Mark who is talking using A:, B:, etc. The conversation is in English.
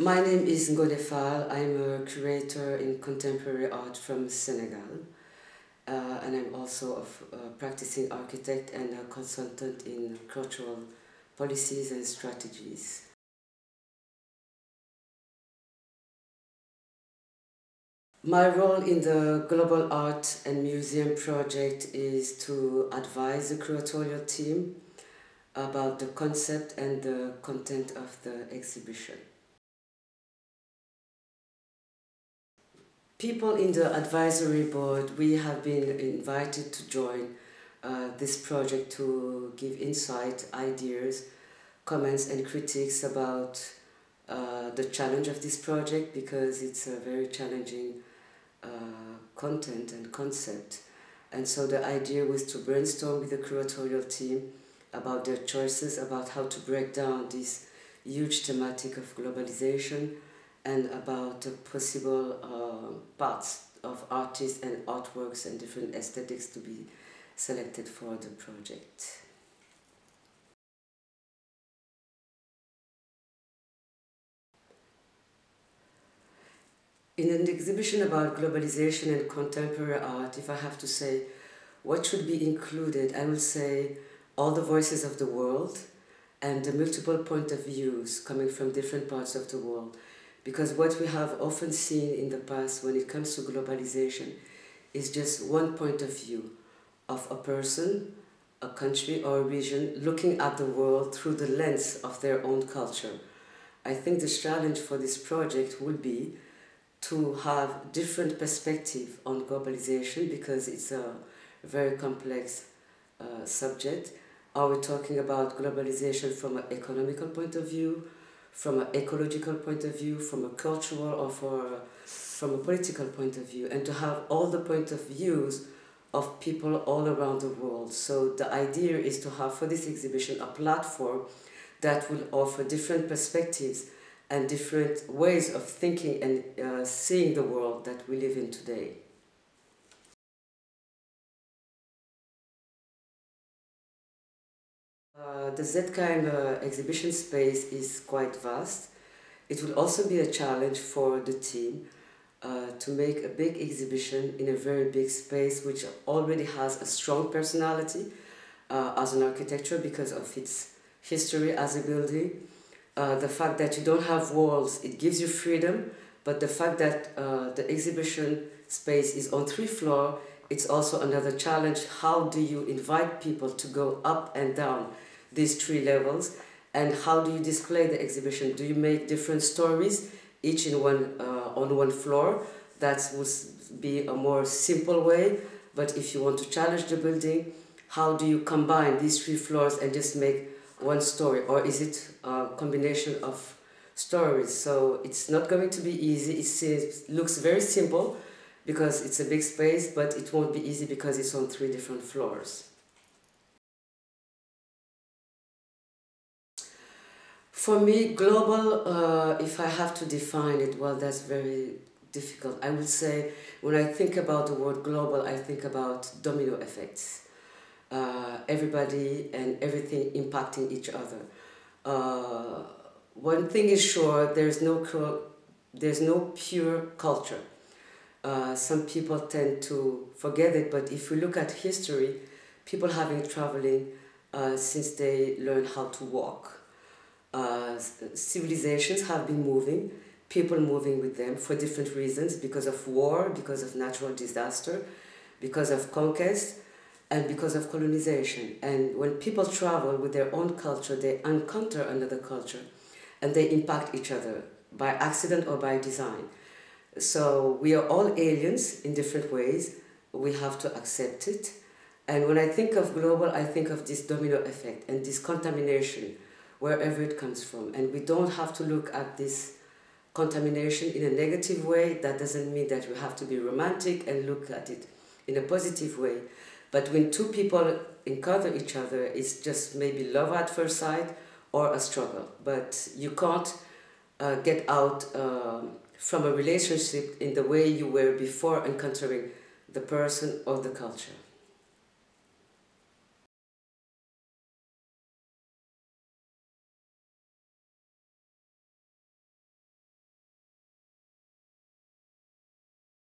A: My name is Ngone Fall. I'm a curator in contemporary art from Senegal. Uh, and I'm also a practicing architect and a consultant in cultural policies and strategies. My role in the Global Art and Museum project is to advise the curatorial team about the concept and the content of the exhibition. People in the advisory board, we have been invited to join uh, this project to give insight, ideas, comments and critiques about uh, the challenge of this project because it's a very challenging uh, content and concept. And so the idea was to brainstorm with the curatorial team about their choices, about how to break down this huge thematic of globalization and about the possible uh, parts of artists and artworks and different aesthetics to be selected for the project. In an exhibition about globalization and contemporary art, if I have to say what should be included, I will say all the voices of the world and the multiple point of views coming from different parts of the world. Because what we have often seen in the past when it comes to globalization is just one point of view of a person, a country or a region looking at the world through the lens of their own culture. I think the challenge for this project will be to have different perspective on globalization because it's a very complex uh, subject. Are we talking about globalization from an economical point of view, from an ecological point of view, from a cultural or for, from a political point of view, and to have all the point of views of people all around the world. So the idea is to have for this exhibition a platform that will offer different perspectives and different ways of thinking and uh, seeing the world that we live in today. Uh, the ZKM uh, exhibition space is quite vast. It will also be a challenge for the team uh, to make a big exhibition in a very big space which already has a strong personality uh, as an architecture because of its history as a building the fact that you don't have walls, it gives you freedom, but the fact that the exhibition space is on three floors, it's also another challenge. How do you invite people to go up and down these three levels? And how do you display the exhibition? Do you make different stories, each in one, uh, on one floor? That would be a more simple way. But if you want to challenge the building, how do you combine these three floors and just make one story or is it a combination of stories so it's not going to be easy it seems, looks very simple because it's a big space but it won't be easy because it's on three different floors for me global uh, if i have to define it well that's very difficult i would say when i think about the word global i think about domino effects uh, everybody and everything impacting each other. Uh, one thing is sure, there's no, there's no pure culture. Uh, some people tend to forget it, but if we look at history, people have been traveling uh, since they learned how to walk. Uh, civilizations have been moving, people moving with them for different reasons, because of war, because of natural disaster, because of conquest, and because of colonization. And when people travel with their own culture, they encounter another culture and they impact each other by accident or by design. So we are all aliens in different ways. We have to accept it. And when I think of global, I think of this domino effect and this contamination wherever it comes from. And we don't have to look at this contamination in a negative way. That doesn't mean that we have to be romantic and look at it in a positive way. But when two people encounter each other, it's just maybe love at first sight or a struggle. But you can't uh, get out um, from a relationship in the way you were before encountering the person or the culture.